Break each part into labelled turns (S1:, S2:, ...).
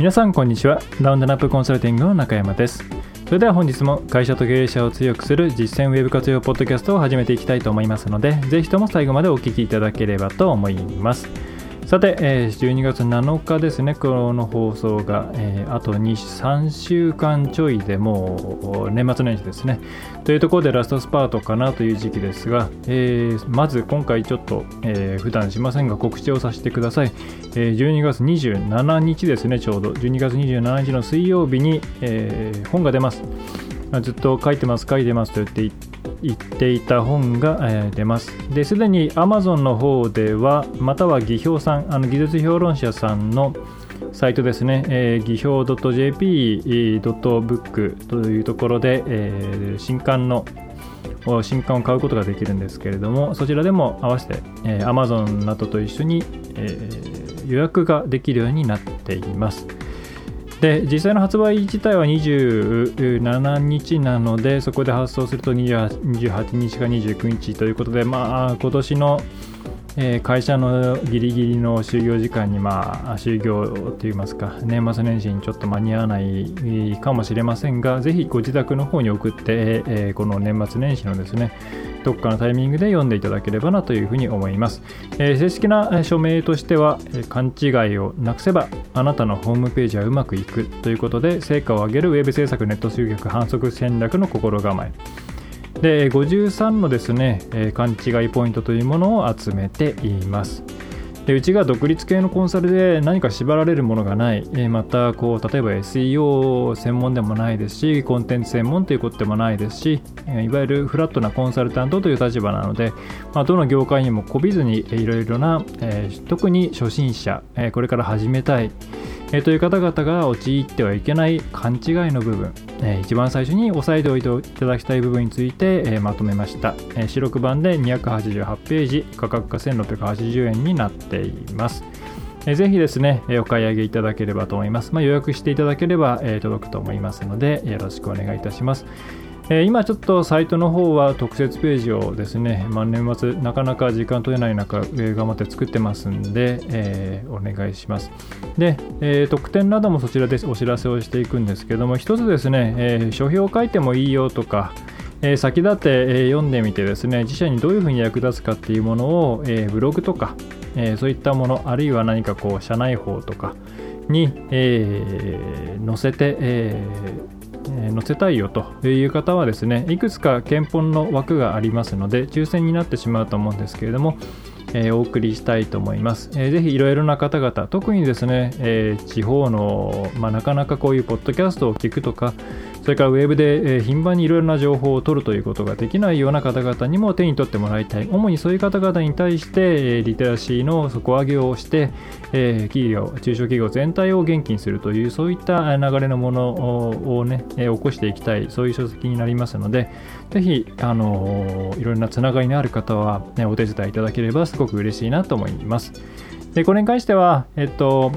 S1: 皆さんこんにちは。ラウンドナップコンサルティングの中山です。それでは本日も会社と経営者を強くする実践ウェブ活用ポッドキャストを始めていきたいと思いますのでぜひとも最後までお聞きいただければと思います。さて、えー、12月7日ですね、この放送が、えー、あと2、3週間ちょいでもう年末年始ですね。というところでラストスパートかなという時期ですが、えー、まず今回ちょっと、えー、普段しませんが告知をさせてください。えー、12月27日ですね、ちょうど。12月27日の水曜日に、えー、本が出ます。ずっと書いてます、書いてますと言って言っていた本が、えー、出ます。で、すでに Amazon の方では、または技評さん、あの技術評論者さんのサイトですね、えー、技評 .jp.book というところで、えー、新刊の新刊を買うことができるんですけれども、そちらでも合わせて、えー、Amazon などと一緒に、えー、予約ができるようになっています。で実際の発売自体は27日なのでそこで発送すると28日か29日ということでまあ今年のえー、会社のギリギリの就業時間に、まあ、就業といいますか、年末年始にちょっと間に合わないかもしれませんが、ぜひご自宅の方に送って、えー、この年末年始のですね、どっかのタイミングで読んでいただければなというふうに思います。えー、正式な署名としてはえ、勘違いをなくせばあなたのホームページはうまくいくということで、成果を上げるウェブ制作ネット集客反則戦略の心構え。で53のですねえ、勘違いポイントというものを集めています。でうちが独立系のコンサルで何か縛られるものがない、えまたこう例えば SEO 専門でもないですしコンテンツ専門ということでもないですし、えいわゆるフラットなコンサルタントという立場なので、まあ、どの業界にもこびずにいろいろな、え、特に初心者、え、これから始めたい、えという方々が陥ってはいけない勘違いの部分、えー、一番最初に押さえておいていただきたい部分について、えー、まとめました、えー、四六版で288ページ価格が1680円になっています、えー、ぜひですね、えお買い上げいただければと思います、まあ、予約していただければ、え届くと思いますのでよろしくお願いいたします。え今ちょっとサイトの方は特設ページをですね、まあ、年末なかなか時間取れない中、えー、頑張って作ってますんで、えー、お願いします。で、え、特典などもそちらでお知らせをしていくんですけども、一つですね、え書評を書いてもいいよとか、え先立って、え読んでみてですね、自社にどういうふうに役立つかっていうものを、えブログとか、えそういったもの、あるいは何かこう、社内法とかに、え載せて、えーえ載せたいよという方はですねいくつか検本の枠がありますので抽選になってしまうと思うんですけれども、え、お送りしたいと思います。えー、ぜひいろいろな方々、特にですね、え、地方の、まあ、なかなかこういうポッドキャストを聞くとか、それからウェブで、え頻繁にいろいろな情報を取るということができないような方々にも手に取ってもらいたい。主にそういう方々に対して、えリテラシーの底上げをして、え企業、中小企業全体を元気にするという、そういった流れのものをね、え起こしていきたい、そういう書籍になりますので、ぜひ、あのいろいろなつながりのある方は、ね、お手伝いいただければすごく嬉しいなと思います。でこれに関しては、えっと、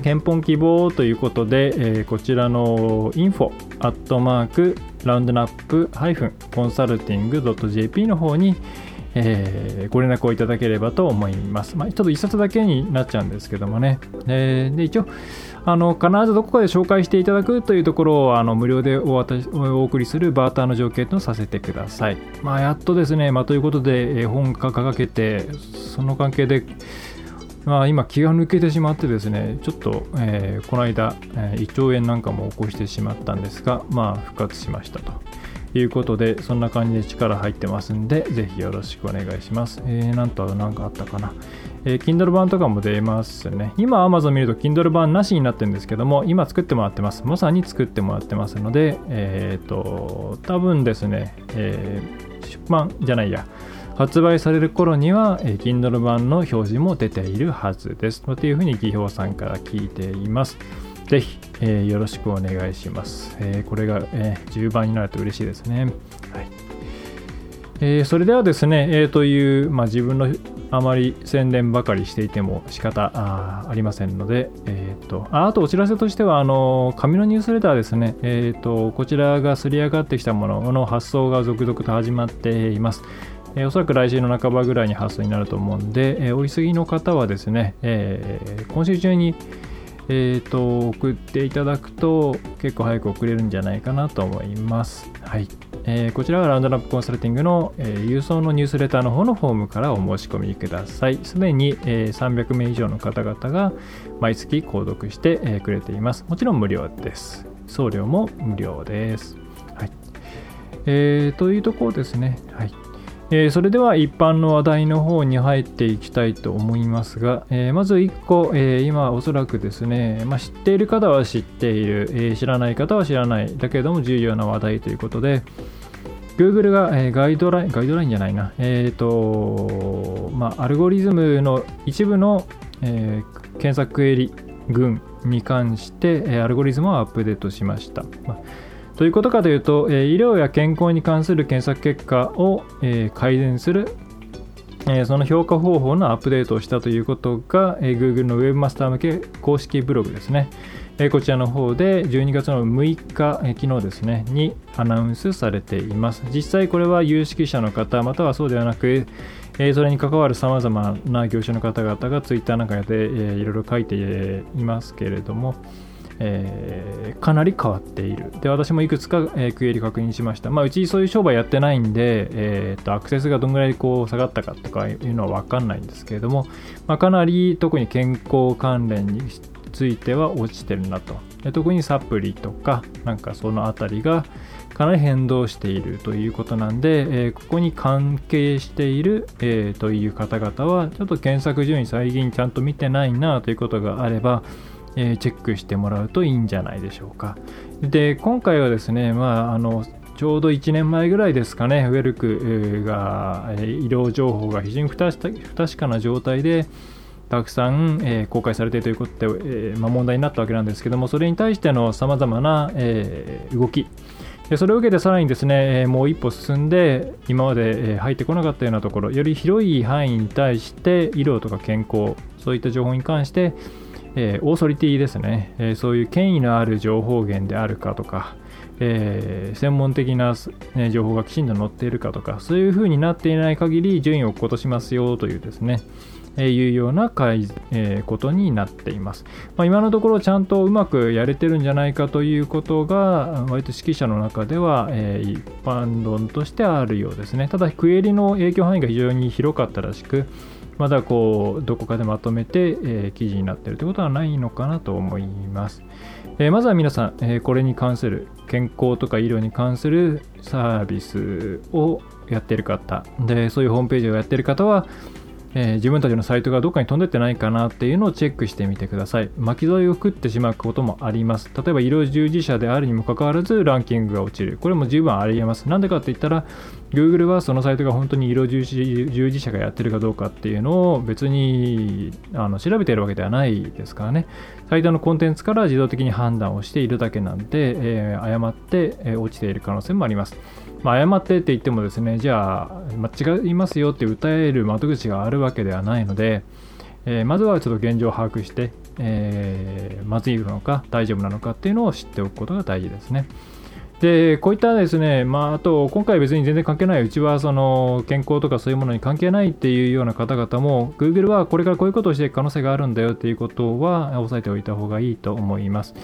S1: 検本希望ということで、えー、こちらの info アットマークラウンドナップハイフンコンサルティング .jp の方に、えー、ご連絡をいただければと思います。まあ、ちょっと1冊だけになっちゃうんですけどもね。えー、で一応あの必ずどこかで紹介していただくというところをあの無料でお渡しお送りするバーターの条件とさせてください。まあ、やっとですね、まあ、ということで、え、本価かけて、その関係で、まあ、今気が抜けてしまってですねちょっと、えー、この間、えー、胃腸炎なんかも起こしてしまったんですがまあ復活しましたと。いうことでそんな感じで力入ってますんでぜひよろしくお願いします、えー、なんと何かあったかな、えー、Kindle 版とかも出ますね。今 Amazon 見ると Kindle 版なしになってるんですけども今作ってもらってます。まさに作ってもらってますのでえっ、ー、と多分ですね、えー、出版じゃないや。発売される頃には、え Kindle 版の表示も出ているはずです。というふうに技評さんから聞いています。ぜひ、えー、よろしくお願いします。えー、これが、えー、10番になると嬉しいですね。はいえー、それではですね、え、という、まあ、自分のあまり宣伝ばかりしていても仕方あありませんので、えーと、ああとお知らせとしてはあの紙のニュースレターですね、えーと、こちらがすり上がってきたものの発送が続々と始まっています。えー、おそらく来週の半ばぐらいに発送になると思うんで、えー、お急ぎの方はですね、えー、今週中に、えーと、送っていただくと結構早く送れるんじゃないかなと思います。はい。えー、こちらはラウンドナップコンサルティングの、えー、郵送のニュースレターの方のフォームからお申し込みください。すでに、えー、300名以上の方々が毎月購読して、えー、くれています。もちろん無料です。送料も無料です。はい。えー、というところですね。はい。えー、それでは一般の話題の方に入っていきたいと思いますが、えー、まず1個、えー、今おそらくですね、まあ、知っている方は知っている、え知らない方は知らない、だけれども重要な話題ということで、Google が、えガイドライン、ガイドラインじゃないな、えっ、と、まあ、アルゴリズムの一部の、え検索クエリ群に関して、えアルゴリズムをアップデートしました。まあどういうことかというと、え医療や健康に関する検索結果を、え改善する、えその評価方法のアップデートをしたということが、え Google の Webmaster 向け公式ブログですね。えこちらの方で12月の6日、え昨日ですね、にアナウンスされています。実際これは有識者の方、またはそうではなく、えそれに関わるさまざまな業種の方々が Twitter なんかで、えいろいろ書いていますけれども、えー、かなり変わっている。で、私もいくつか、えー、クエリ確認しました。まあ、うちそういう商売やってないんで、えー、とアクセスがどんぐらいこう下がったかとかいうのは分かんないんですけれども、まあ、かなり特に健康関連については落ちてるなと。で特にサプリとか、なんかそのあたりがかなり変動しているということなんで、えー、ここに関係している、えー、という方々は、ちょっと検索順位最近ちゃんと見てないなということがあれば、えー、チェックしてもらうといいんじゃないでしょうか。で、今回はですね、まあ、あの、ちょうど1年前ぐらいですかね、ウェルクが、医療情報が非常に不確かな状態で、たくさん、公開されているということで、問題になったわけなんですけども、それに対してのさまざまな、動き、それを受けてさらにですね、もう一歩進んで、今まで、入ってこなかったようなところ、より広い範囲に対して、医療とか健康、そういった情報に関して、えー、オーソリティですね、えー、そういう権威のある情報源であるかとか、えー、専門的な、ね、情報がきちんと載っているかとか、そういう風になっていない限り順位を落としますよというですね、えー、いうようなかい、えー、ことになっています。まあ、今のところちゃんとうまくやれてるんじゃないかということが、割と指揮者の中では、えー、一般論としてあるようですね。ただ、クエリの影響範囲が非常に広かったらしく、まだこうどこかでまとめて、え、記事になってるということはないのかなと思います。え、まずは皆さん、え、これに関する健康とか医療に関するサービスをやってる方でそういうホームページをやってる方はえー、自分たちのサイトがどっかに飛んでってないかなっていうのをチェックしてみてください。巻き添えを食ってしまうこともあります。例えば医療従事者であるにもかかわらずランキングが落ちる。これも十分ありえます。なんでかって言ったら、Google はそのサイトが本当に医療従事者がやってるかどうかっていうのを別にあの調べているわけではないですからね。サイトのコンテンツから自動的に判断をしているだけなんで、えー、誤って、え、落ちている可能性もあります。まあ、誤ってって言ってもですね、じゃあ、間違いますよって訴える窓口があるわけではないので、えー、まずはちょっと現状を把握して、えー、まずいのか大丈夫なのかっていうのを知っておくことが大事ですね。で、こういったですね、まあ、あと、今回別に全然関係ない、うちはその健康とかそういうものに関係ないっていうような方々も、Google はこれからこういうことをしていく可能性があるんだよっていうことは押さえておいた方がいいと思います。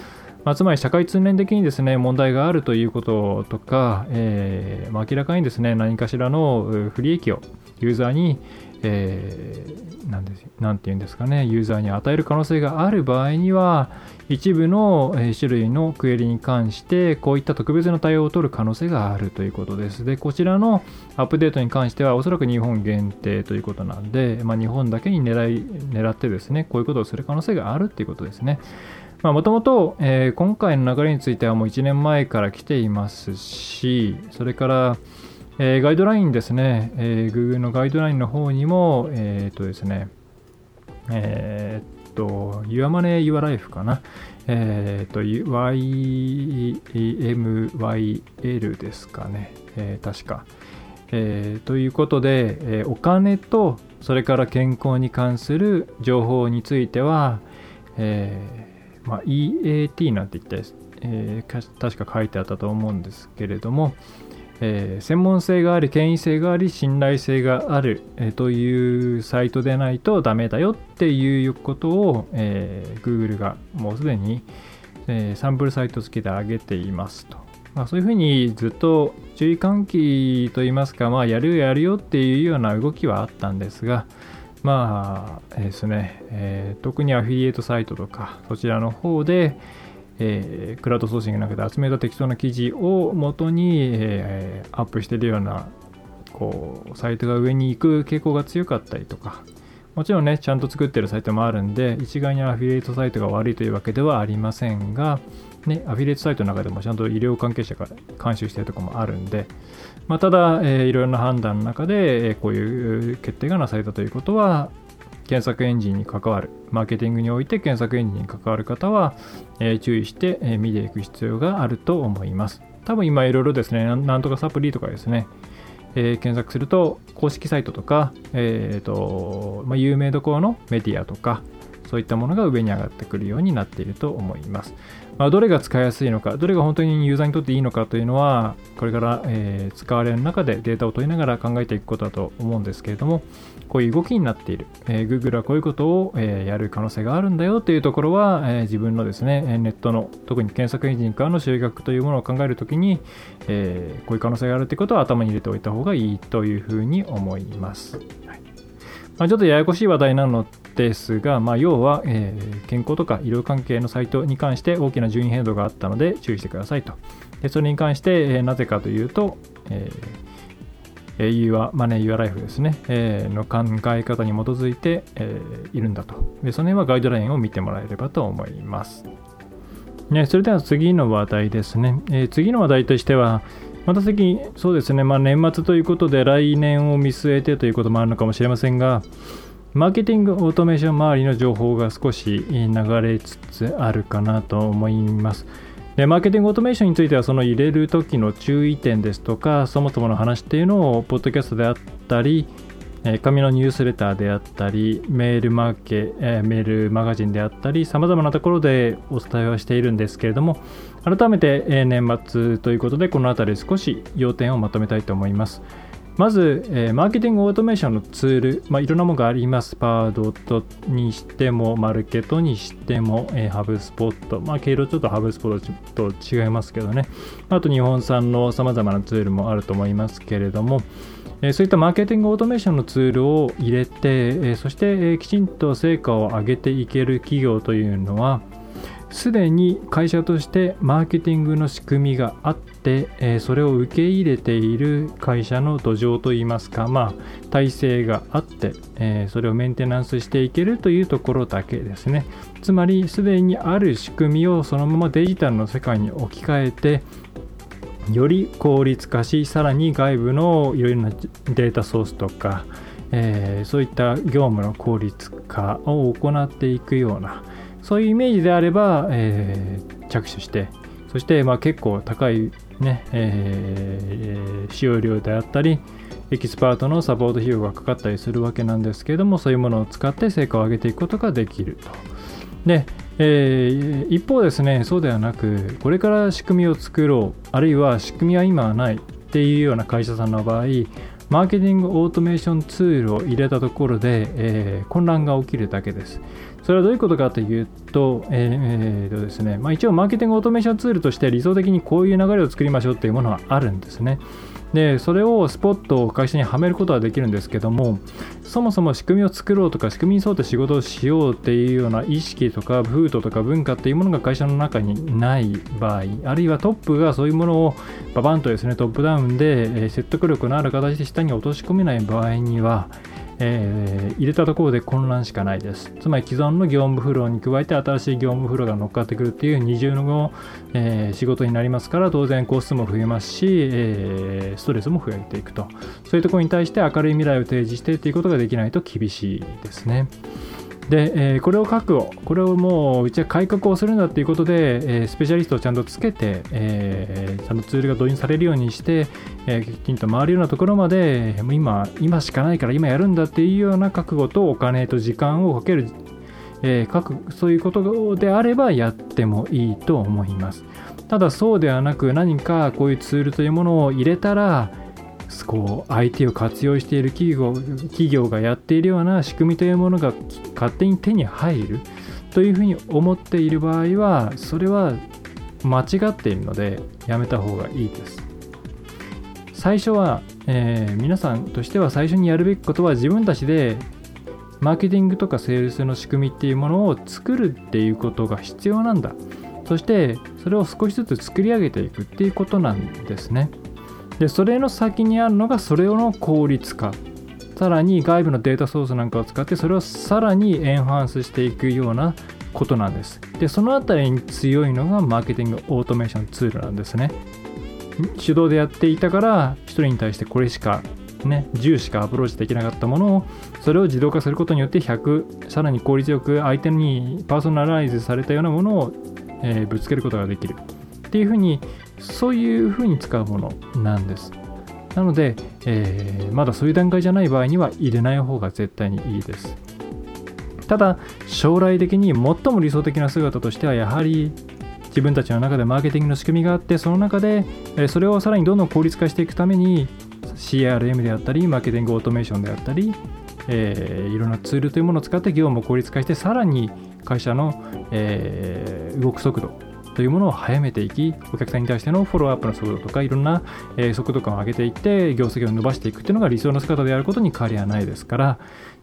S1: まあ、つまり社会通念的にですね問題があるということとか、えーまあ、明らかにですね何かしらの不利益をユーザーに、えー、て言うんですかねユーザーに与える可能性がある場合には一部の種類のクエリに関してこういった特別な対応を取る可能性があるということです。で、こちらのアップデートに関してはおそらく日本限定ということなんで、まあ、日本だけに狙い狙ってですね、こういうことをする可能性があるということですね。もともと今回の流れについてはもう1年前から来ていますし、それから、えー、ガイドラインですね、えー、Google のガイドラインの方にも、えー、っとですね、えー、っと、Your Money, Your Life かな。えっ、と、YMYL ですかね。えー、確か。えー、ということで、えー、お金とそれから健康に関する情報については、えーまあ、EAT なんて言って、えー、確か書いてあったと思うんですけれども、えー、専門性があり権威性があり信頼性がある、えー、というサイトでないとダメだよっていうことを、えー、Google がもうすでに、え、サンプルサイト付きで上げていますと。まあ、そういうふうにずっと注意喚起といいますか、まあ、やるよやるよっていうような動きはあったんですが、まあですね、えー、特にアフィリエイトサイトとか、そちらの方で、えー、クラウドソーシングの中で集めた適当な記事を元に、えー、アップしているようなこうサイトが上に行く傾向が強かったりとかもちろんねちゃんと作ってるサイトもあるんで一概にアフィリエイトサイトが悪いというわけではありませんが、ね、アフィリエイトサイトの中でもちゃんと医療関係者が監修してるとこもあるんで、まあ、ただ、えー、いろいろな判断の中で、えー、こういう決定がなされたということは検索エンジンに関わる、マーケティングにおいて検索エンジンに関わる方は、えー、注意して、えー、見ていく必要があると思います。多分今いろいろですね、なんとかサプリとかですね、えー、検索すると公式サイトとか、えーとまあ、有名どころのメディアとか、そういったものが上に上がってくるようになっていると思います。まあ、どれが使いやすいのか、どれが本当にユーザーにとっていいのかというのは、これから、えー、使われる中でデータを取りながら考えていくことだと思うんですけれども、こういう動きになっている、えー、Google はこういうことを、えー、やる可能性があるんだよというところは、えー、自分のですね、ネットの、特に検索エンジンからの集客というものを考えるときに、えー、こういう可能性があるということは頭に入れておいた方がいいというふうに思います。はいまあ、ちょっとややこしい話題なのですが、まあ、要は、えー、健康とか医療関係のサイトに関して大きな順位変動があったので注意してくださいと。でそれに関して、えー、なぜかというと、えー、Your Money, Your Life ですね、え、の考え方に基づいて、え、いるんだと。で、その辺はガイドラインを見てもらえればと思います。ね、それでは次の話題ですね。え、次の話題としては、また先、そうですね、まあ、年末ということで来年を見据えてということもあるのかもしれませんが、マーケティングオートメーション周りの情報が少し流れつつあるかなと思います。でマーケティングオートメーションについてはその入れる時の注意点ですとかそもそもの話っていうのをポッドキャストであったり紙のニュースレターであったりメールマーケ、メールマガジンであったりさまざまなところでお伝えはしているんですけれども改めて年末ということでこの辺り少し要点をまとめたいと思います。まず、え、マーケティングオートメーションのツール、まあ、いろんなものがあります。パードットにしても、マルケットにしても、え、ハブスポット、まあ、経路ちょっとハブスポットと違いますけどね。あと日本産の様々なツールもあると思いますけれども、え、そういったマーケティングオートメーションのツールを入れて、え、そして、え、きちんと成果を上げていける企業というのは、すでに会社としてマーケティングの仕組みがあって、えそれを受け入れている会社の土壌といいますか、まあ、体制があって、えそれをメンテナンスしていけるというところだけですね。つまり、すでにある仕組みをそのままデジタルの世界に置き換えて、より効率化し、さらに外部のいろいろなデータソースとか、えー、そういった業務の効率化を行っていくような、そういうイメージであれば、えー、着手して、そしてまあ結構高い、ねえー、使用量であったり、エキスパートのサポート費用がかかったりするわけなんですけれども、そういうものを使って成果を上げていくことができると。で、えー、一方ですね、そうではなく、これから仕組みを作ろう、あるいは仕組みは今はないっていうような会社さんの場合、マーケティングオートメーションツールを入れたところで、えー、混乱が起きるだけです。それはどういうことかというと、えー、とですね、まあ、一応マーケティングオートメーションツールとして理想的にこういう流れを作りましょうっていうものはあるんですね。で、それをスポットを会社にはめることはできるんですけども、そもそも仕組みを作ろうとか、仕組みに沿って仕事をしようっていうような意識とか、風土とか文化っていうものが会社の中にない場合、あるいはトップがそういうものをババンとですね、トップダウンで説得力のある形で下に落とし込めない場合には、えー、入れたところで混乱しかないです。つまり既存の業務フローに加えて新しい業務フローが乗っかってくるっていう二重の、えー、仕事になりますから当然コストも増えますし、えー、ストレスも増えていくと。そういうところに対して明るい未来を提示してっていうことができないと厳しいですね。で、えー、これを確保、これをもううちは改革をするんだということで、えー、スペシャリストをちゃんとつけて、えー、ちゃんとツールが導入されるようにして、えきちんと回るようなところまで、もう今、今しかないから今やるんだっていうような覚悟とお金と時間をかける、えー、そういうことであればやってもいいと思います。ただそうではなく何かこういうツールというものを入れたら、こう IT を活用している企業企業がやっているような仕組みというものが勝手に手に入るというふうに思っている場合はそれは間違っているのでやめた方がいいです。最初は、えー、皆さんとしては最初にやるべきことは自分たちでマーケティングとかセールスの仕組みっていうものを作るっていうことが必要なんだ。そしてそれを少しずつ作り上げていくっていうことなんですね。でそれの先にあるのがそれの効率化。さらに外部のデータソースなんかを使ってそれをさらにエンハンスしていくようなことなんです。でそのあたりに強いのがマーケティングオートメーションツールなんですね。手動でやっていたから1人に対してこれしかね10しかアプローチできなかったものをそれを自動化することによって100さらに効率よく相手にパーソナライズされたようなものを、えー、ぶつけることができる。っていうふうにそういうふうに使うものなんです。なので、えー、まだそういう段階じゃない場合には入れない方が絶対にいいです。ただ将来的に最も理想的な姿としてはやはり自分たちの中でマーケティングの仕組みがあってその中でそれをさらにどんどん効率化していくために CRM であったりマーケティングオートメーションであったり、えー、いろんなツールというものを使って業務を効率化してさらに会社の、えー、動く速度というものを早めていき、お客さんに対してのフォローアップの速度とか、いろんな、え速度感を上げていって、業績を伸ばしていくっていうのが理想の姿であることに変わりはないですから、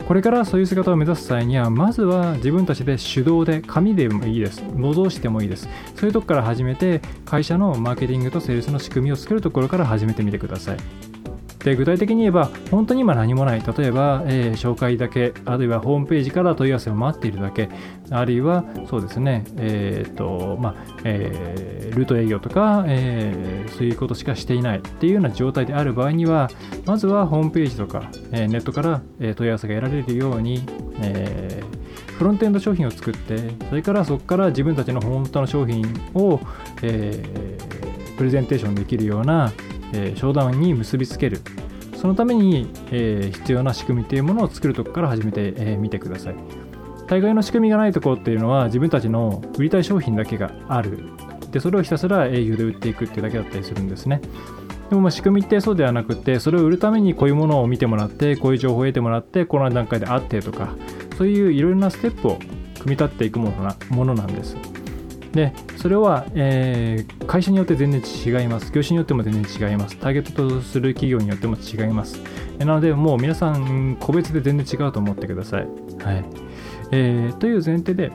S1: これからそういう姿を目指す際には、まずは自分たちで手動で、紙でもいいです。戻してもいいです。そういうとこから始めて、会社のマーケティングとセールスの仕組みを作るところから始めてみてください。で具体的に言えば本当に今何もない。例えば、えー、紹介だけあるいはホームページから問い合わせを待っているだけあるいはそうですねえっ、とまあ、えー、ルート営業とか、えそういうことしかしていない。っていうような状態である場合にはまずはホームページとか、えネットから問い合わせが得られるように、えフロントエンド商品を作ってそれからそこから自分たちの本当の商品を、えプレゼンテーションできるようなえー、商談に結びつける。そのために、えー、必要な仕組みというものを作るとこから始めてみ、えー、てください。大概の仕組みがないところっていうのは自分たちの売りたい商品だけがある。でそれをひたすら営業で売っていくっていうだけだったりするんですね。でもま仕組みってそうではなくてそれを売るためにこういうものを見てもらってこういう情報を得てもらってこの段階であってとかそういういろいろなステップを組み立っていくものなものなんです。でそれは、えー、会社によって全然違います。業種によっても全然違います。ターゲットとする企業によっても違います。なのでもう皆さん個別で全然違うと思ってください、はい。えー、という前提で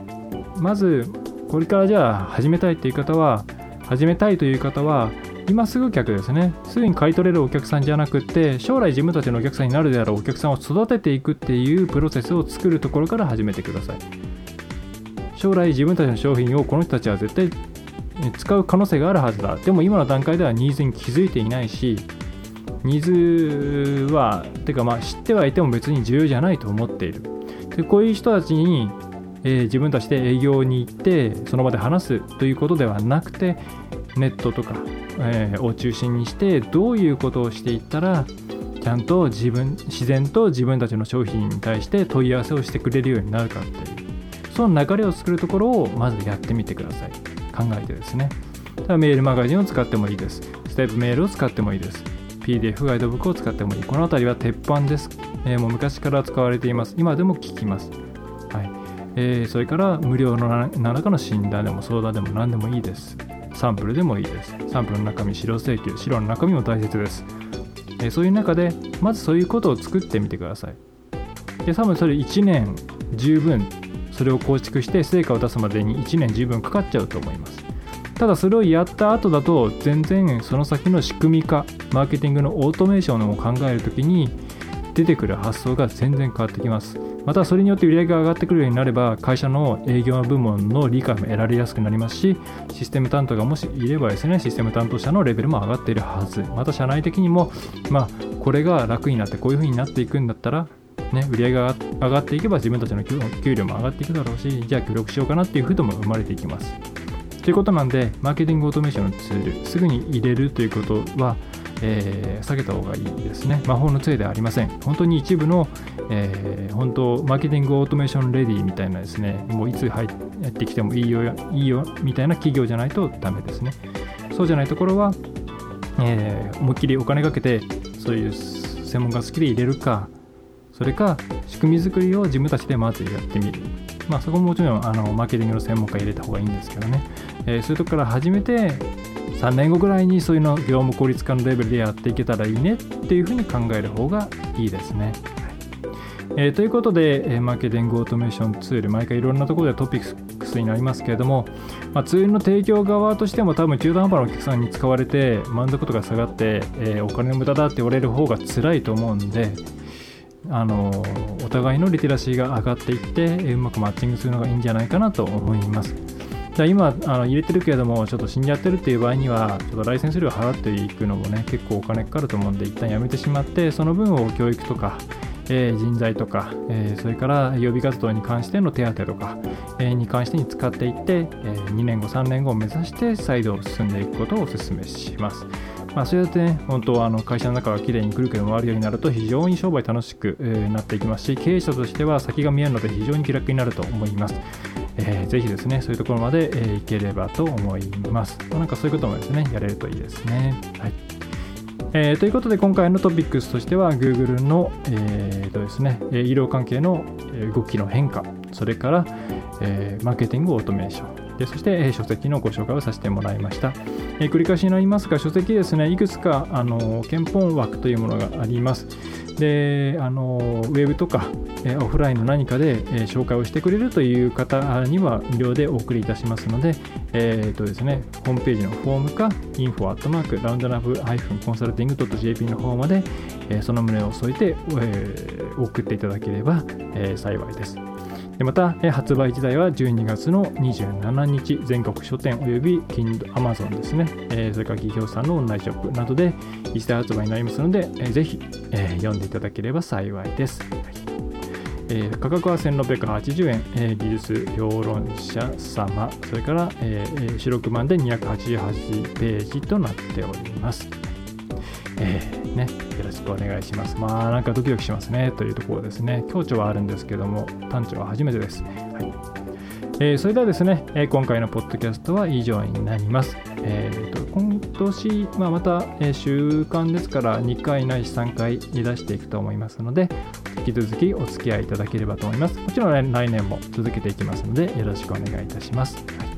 S1: まずこれからじゃあ始めたいっていう方は始めたいという方は今すぐ客ですね。すぐに買い取れるお客さんじゃなくて将来自分たちのお客さんになるであろうお客さんを育てていくっていうプロセスを作るところから始めてください。将来自分たちの商品をこの人たちは絶対使う可能性があるはずだ。でも今の段階ではニーズに気づいていないしニーズはてかまあ知ってはいても別に重要じゃないと思っている。でこういう人たちに、えー、自分たちで営業に行ってその場で話すということではなくてネットとか、えー、を中心にしてどういうことをしていったらちゃんと自分自然と自分たちの商品に対して問い合わせをしてくれるようになるかっていう。その流れを作るところをまずやってみてください。考えてですね。メールマガジンを使ってもいいです。ステップメールを使ってもいいです。PDF ガイドブックを使ってもいい。この辺りは鉄板です、えー、もう昔から使われています。今でも聞きます。はい。えー、それから無料の何らかの診断でも相談でも何でもいいです。サンプルでもいいです。サンプルの中身資料請求。資料の中身も大切です、えー、そういう中でまずそういうことを作ってみてください。で多分それ1年十分それを構築して成果を出すまでに1年十分かかっちゃうと思います。ただそれをやった後だと全然その先の仕組み化マーケティングのオートメーションを考えるときに出てくる発想が全然変わってきます。またそれによって売り上げが上がってくるようになれば会社の営業部門の理解も得られやすくなりますしシステム担当がもしいればですねシステム担当者のレベルも上がっているはず。また社内的にもまあこれが楽になってこういう風になっていくんだったらね、売り上げが上がっていけば自分たちの給料も上がっていくだろうしじゃあ協力しようかなっていう風土も生まれていきますということなんでマーケティングオートメーションのツールすぐに入れるということはえー、避けた方がいいですね。魔法の杖ではありません。本当に一部の、えー、本当、マーケティングオートメーションレディみたいなですね、もういつ入ってきてもいいよ、いいよみたいな企業じゃないとダメですね。そうじゃないところは、えー、思いっきりお金かけて、そういう専門家好きで入れるか、それか仕組み作りを自分たちでまずやってみる。まあ、そこももちろんあのマーケティングの専門家入れた方がいいんですけどね、えー、そういうとこから始めて3年後ぐらいにそういうの業務効率化のレベルでやっていけたらいいねっていうふうに考える方がいいですね。えー、ということで、えー、マーケティングオートメーションツール、毎回いろんなところでトピックスになりますけれども、まあ、ツールの提供側としても多分中途半端なお客さんに使われて満足度が下がって、えー、お金の無駄だって言われる方が辛いと思うんで、あのお互いのリテラシーが上がっていって、うまくマッチングするのがいいんじゃないかなと思います。じゃ今あの入れてるけれどもちょっと死んじゃってるっていう場合にはちょっとライセンス料払っていくのもね結構お金かかると思うんで一旦やめてしまってその分を教育とかえ、人材とか、え、それから予備活動に関しての手当とか、え、に関してに使っていって、え2年後、3年後を目指して再度進んでいくことをお勧めします。まあ、そうやってね、本当はあの会社の中がきれいにくるくる回るようになると非常に商売楽しく、えなっていきますし、経営者としては先が見えるので非常に気楽になると思います。えー、ぜひですね、そういうところまで、えー、いければと思います。まあ、なんかそういうこともですね、やれるといいですね。はい。えー、ということで今回のトピックスとしては Google の、えーとですね、医療関係の動きの変化それから、えー、マーケティングオートメーションそして、書籍のご紹介をさせてもらいました、え、繰り返しになりますが書籍ですねいくつかあの憲法枠というものがありますであのウェブとか、えオフラインの何かで、え紹介をしてくれるという方には無料でお送りいたしますので、えーとですね、ホームページのフォームか info@ ラウンドナブコンサルティング .jp の方まで、えその旨を添えて、え、送っていただければ、え、幸いです。また、発売自体は12月の27日、全国書店および Amazon ですね、えそれから企業さんのオンラインショップなどで一斉発売になりますので、ぜひ、読んでいただければ幸いです。価格は1680円、技術評論者様、それから、えー、白黒版で288ページとなっております。えー、ね、よろしくお願いします。まあなんかドキドキしますねというところですね。強調はあるんですけども、単調は初めてです。はいえー、それではですね、えー、今回のポッドキャストは以上になります。えーと、今年、まあ、また、えー、週間ですから2回ないし3回に出していくと思いますので、引き続きお付き合いいただければと思います。もちろん来年も続けていきますので、よろしくお願いいたします。はい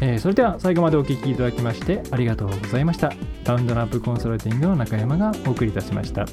S1: えー、それでは最後までお聴きいただきましてありがとうございました。サウンドラップコンサルティングの中山がお送りいたしました。